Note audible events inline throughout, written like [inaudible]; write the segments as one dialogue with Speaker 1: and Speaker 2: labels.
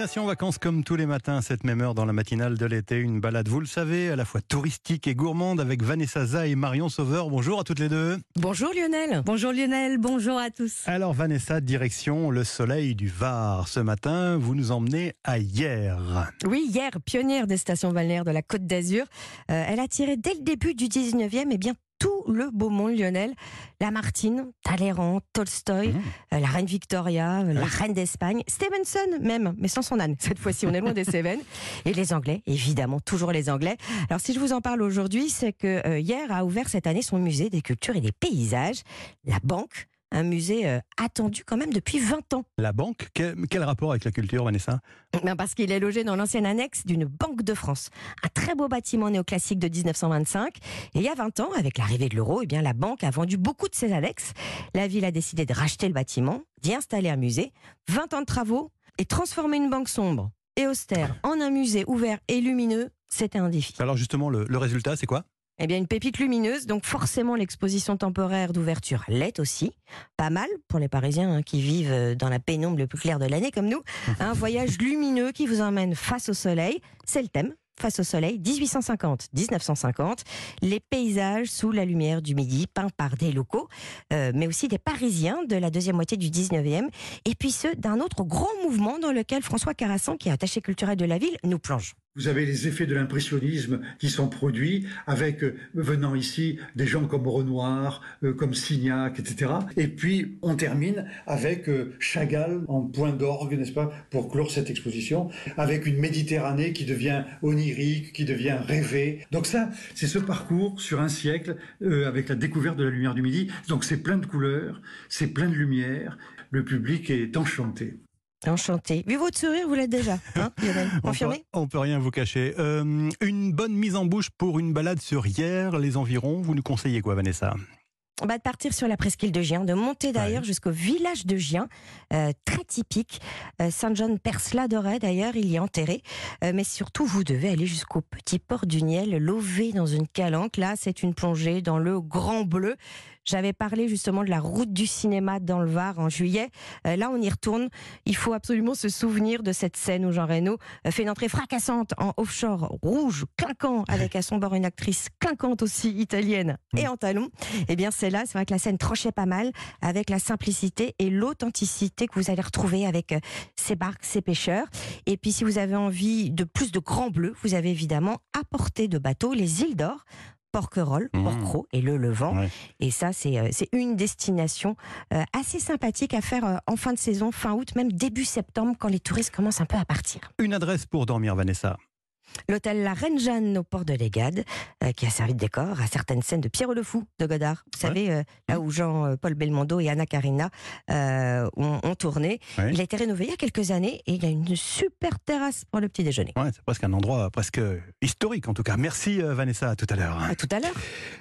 Speaker 1: Destination vacances comme tous les matins à cette même heure dans la matinale de l'été. Une balade, vous le savez, à la fois touristique et gourmande avec Vanessa Za et Marion Sauveur. Bonjour à toutes les deux.
Speaker 2: Bonjour Lionel.
Speaker 3: Bonjour Lionel, bonjour à tous.
Speaker 1: Alors Vanessa, direction le soleil du Var. Ce matin, vous nous emmenez à Hier.
Speaker 2: Oui, Hier, pionnière des stations balnéaires de la Côte d'Azur. Euh, elle a tiré dès le début du 19e et bien tout le beau monde Lionel. Lamartine, Talleyrand, Tolstoy,
Speaker 1: Mmh.
Speaker 2: euh, la reine Victoria, euh, la reine d'Espagne, Stevenson même, mais sans son âne. Cette fois-ci, on est loin des Cévennes. [laughs] Et les Anglais, évidemment, toujours les Anglais. Alors si je vous en parle aujourd'hui, c'est que euh, hier a ouvert cette année son musée des cultures et des paysages, la Banque, un musée euh, attendu quand même depuis 20 ans.
Speaker 1: La banque, quel, quel rapport avec la culture, Vanessa?
Speaker 2: Ben, parce qu'il est logé dans l'ancienne annexe d'une Banque de France. Un très beau bâtiment néoclassique de 1925. Et il y a 20 ans, avec l'arrivée de l'euro, eh bien, la banque a vendu beaucoup de ses annexes. La ville a décidé de racheter le bâtiment, d'y installer un musée. 20 ans de travaux et transformer une banque sombre et austère en un musée ouvert et lumineux, c'était un défi.
Speaker 1: Alors justement, le, le résultat, c'est quoi?
Speaker 2: Eh bien, une pépite lumineuse, donc forcément l'exposition temporaire d'ouverture l'est aussi. Pas mal pour les Parisiens hein, qui vivent euh, dans la pénombre le plus clair de l'année comme nous. [laughs] Un voyage lumineux qui vous emmène face au soleil, c'est le thème. Face au soleil, 1850-1950, les paysages sous la lumière du midi, peints par des locaux, euh, mais aussi des Parisiens de la deuxième moitié du 19e, et puis ceux d'un autre grand mouvement dans lequel François Carassan, qui est attaché culturel de la ville, nous plonge.
Speaker 4: Vous avez les effets de l'impressionnisme qui sont produits avec, euh, venant ici, des gens comme Renoir, euh, comme Signac, etc. Et puis, on termine avec euh, Chagall en point d'orgue, n'est-ce pas, pour clore cette exposition, avec une Méditerranée qui devient onirique, qui devient rêvée. Donc ça, c'est ce parcours sur un siècle euh, avec la découverte de la lumière du midi. Donc c'est plein de couleurs, c'est plein de lumière. Le public est enchanté.
Speaker 2: Enchanté. Vu votre sourire, vous l'êtes déjà, hein, [laughs] Lionel
Speaker 1: on peut,
Speaker 2: Confirmé
Speaker 1: on peut rien vous cacher. Euh, une bonne mise en bouche pour une balade sur Hier, les environs. Vous nous conseillez quoi, Vanessa?
Speaker 2: Bah, de partir sur la presqu'île de Gien, de monter d'ailleurs
Speaker 1: Ouais.
Speaker 2: jusqu'au village de Gien, euh, très typique. Euh, Saint John Persla d'Auray d'ailleurs, il y est enterré. Euh, mais surtout, vous devez aller jusqu'au petit port du Niel, lover dans une calanque. Là, c'est une plongée dans le Grand Bleu. J'avais parlé justement de la route du cinéma dans le Var en juillet. Euh, là, on y retourne. Il faut absolument se souvenir de cette scène où Jean Reno euh, fait une entrée fracassante en offshore rouge, clinquant, avec à son bord une actrice clinquante aussi italienne et en talons. Eh bien, c'est là, c'est vrai que la scène tranchait pas mal avec la simplicité et l'authenticité que vous allez retrouver avec euh, ces barques, ces pêcheurs. Et puis, si vous avez envie de plus de grand bleu, vous avez évidemment à portée de bateau les îles d'Or. Porquerolles,
Speaker 1: Mmh.
Speaker 2: Porquerolles et le Levant.
Speaker 1: Ouais.
Speaker 2: Et ça, c'est euh, c'est une destination euh, assez sympathique à faire euh, en fin de saison, fin août, même début septembre, quand les touristes commencent un peu à partir.
Speaker 1: Une adresse pour dormir, Vanessa.
Speaker 2: L'hôtel La Reine Jeanne au port de l'Égade, euh, qui a servi de décor à certaines scènes de Pierre le Fou de Godard. Vous
Speaker 1: Ouais.
Speaker 2: savez, euh, là où Jean-Paul Belmondo et Anna Karina euh, ont, ont tourné.
Speaker 1: Ouais.
Speaker 2: Il a été rénové il y a quelques années et il y a une super terrasse pour le petit déjeuner.
Speaker 1: Ouais, c'est presque un endroit presque historique en tout cas. Merci euh, Vanessa, à tout à l'heure.
Speaker 2: À tout à l'heure.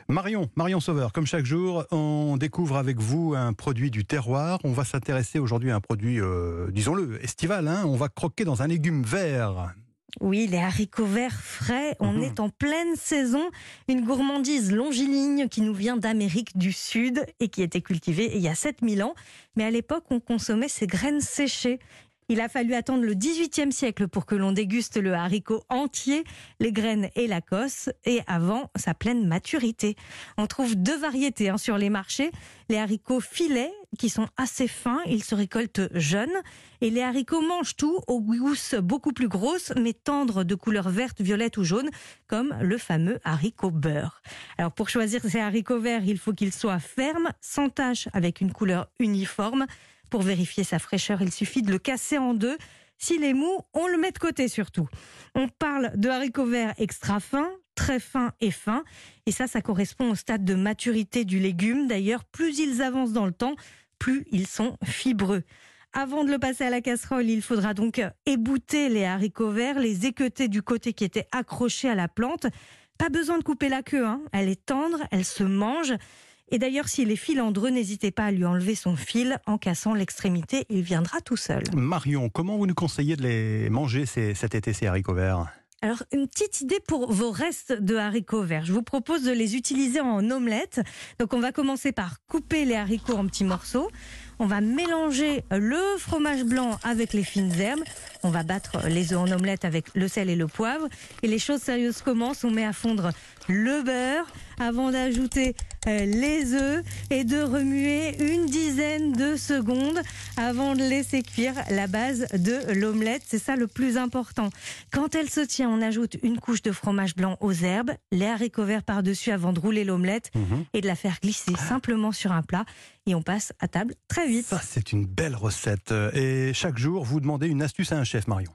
Speaker 1: Marion, Marion Sauveur, comme chaque jour, on découvre avec vous un produit du terroir. On va s'intéresser aujourd'hui à un produit, euh, disons-le, estival. hein. On va croquer dans un légume vert.
Speaker 3: Oui, les haricots verts frais, on
Speaker 1: Mhm.
Speaker 3: est en pleine saison. Une gourmandise longiligne qui nous vient d'Amérique du Sud et qui était cultivée il y a 7000 ans. Mais à l'époque, on consommait ces graines séchées. Il a fallu attendre le XVIIIe siècle pour que l'on déguste le haricot entier, les graines et la cosse, et avant sa pleine maturité. On trouve deux variétés hein, sur les marchés. Les haricots filets, qui sont assez fins, ils se récoltent jeunes. Et les haricots mangent tout, aux gousses beaucoup plus grosses, mais tendres de couleur verte, violette ou jaune, comme le fameux haricot beurre. Alors pour choisir ces haricots verts, il faut qu'ils soient fermes, sans taches, avec une couleur uniforme. Pour vérifier sa fraîcheur, il suffit de le casser en deux. S'il est mou, on le met de côté surtout. On parle de haricots verts extra fins, très fins et fins. Et ça, ça correspond au stade de maturité du légume. D'ailleurs, plus ils avancent dans le temps, plus ils sont fibreux. Avant de le passer à la casserole, il faudra donc ébouter les haricots verts, les équeuter du côté qui était accroché à la plante. Pas besoin de couper la queue, hein. elle est tendre, elle se mange. Et d'ailleurs, s'il est filandreux, n'hésitez pas à lui enlever son fil en cassant l'extrémité, il viendra tout seul.
Speaker 1: Marion, comment vous nous conseillez de les manger ces- cet été, ces haricots verts?
Speaker 3: Alors, une petite idée pour vos restes de haricots verts. Je vous propose de les utiliser en omelette. Donc, on va commencer par couper les haricots en petits morceaux. On va mélanger le fromage blanc avec les fines herbes. On va battre les œufs en omelette avec le sel et le poivre. Et les choses sérieuses commencent. On met à fondre le beurre avant d'ajouter euh, les œufs et de remuer une dizaine de secondes avant de laisser cuire la base de l'omelette. C'est ça le plus important. Quand elle se tient, on ajoute une couche de fromage blanc aux herbes, les haricots verts par-dessus avant de rouler l'omelette
Speaker 1: Mhm.
Speaker 3: et de la faire glisser simplement sur un plat. Et on passe à table très vite.
Speaker 1: Ça, c'est une belle recette. Et chaque jour, vous demandez une astuce à un chef, Marion.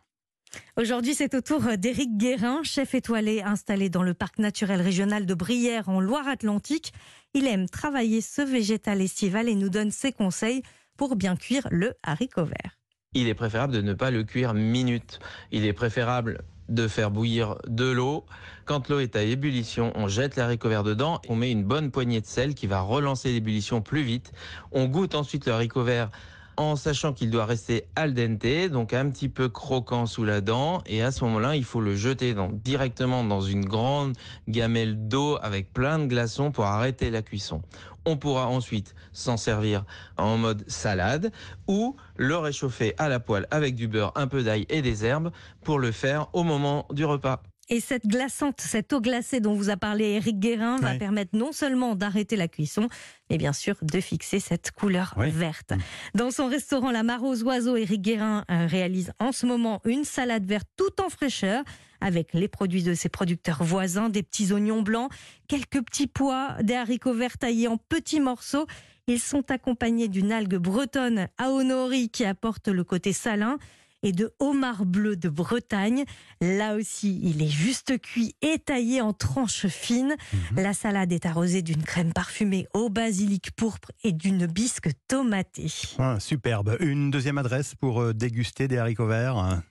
Speaker 3: Aujourd'hui, c'est au tour d'Éric Guérin, chef étoilé installé dans le parc naturel régional de Brière en Loire-Atlantique. Il aime travailler ce végétal estival et nous donne ses conseils pour bien cuire le haricot vert.
Speaker 5: il est préférable de ne pas le cuire minute. Il est préférable de faire bouillir de l'eau. Quand l'eau est à ébullition, on jette les haricots verts dedans, on met une bonne poignée de sel qui va relancer l'ébullition plus vite. On goûte ensuite le haricot vert en sachant qu'il doit rester al dente, donc un petit peu croquant sous la dent. Et à ce moment-là, il faut le jeter directement dans une grande gamelle d'eau avec plein de glaçons pour arrêter la cuisson. On pourra ensuite s'en servir en mode salade ou le réchauffer à la poêle avec du beurre, un peu d'ail et des herbes pour le faire au moment du repas.
Speaker 3: Et cette glaçante, cette eau glacée dont vous a parlé Éric Guérin va permettre non seulement d'arrêter la cuisson, mais bien sûr de fixer cette couleur
Speaker 1: Oui.
Speaker 3: verte. Dans son restaurant La Mare aux Oiseaux, Éric Guérin euh, réalise en ce moment une salade verte tout en fraîcheur avec les produits de ses producteurs voisins, des petits oignons blancs, quelques petits pois, des haricots verts taillés en petits morceaux. Ils sont accompagnés d'une algue bretonne aonori qui apporte le côté salin et de homard bleu de Bretagne. Là aussi, il est juste cuit et taillé en tranches fines. La salade est arrosée d'une crème parfumée au basilic pourpre et d'une bisque tomatée.
Speaker 1: Ah, superbe. Une deuxième adresse pour euh, déguster des haricots verts. hein.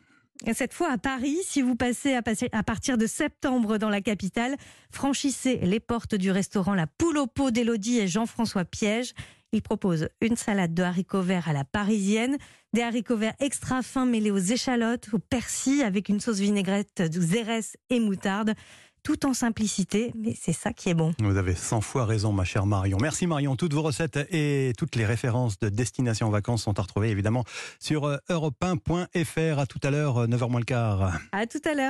Speaker 3: Et Cette fois à Paris, si vous passez à partir de septembre dans la capitale, franchissez les portes du restaurant La Poule au pot d'Élodie et Jean-François Piège. Il propose une salade de haricots verts à la parisienne, des haricots verts extra fins mêlés aux échalotes, au persil avec une sauce vinaigrette de zérès et moutarde. Tout en simplicité, mais c'est ça qui est bon.
Speaker 1: Vous avez 100 fois raison, ma chère Marion. Merci Marion. Toutes vos recettes et toutes les références de Destination Vacances sont à retrouver évidemment sur euh, europe1.fr. À tout à l'heure, euh, 9h moins le quart.
Speaker 3: À tout à l'heure.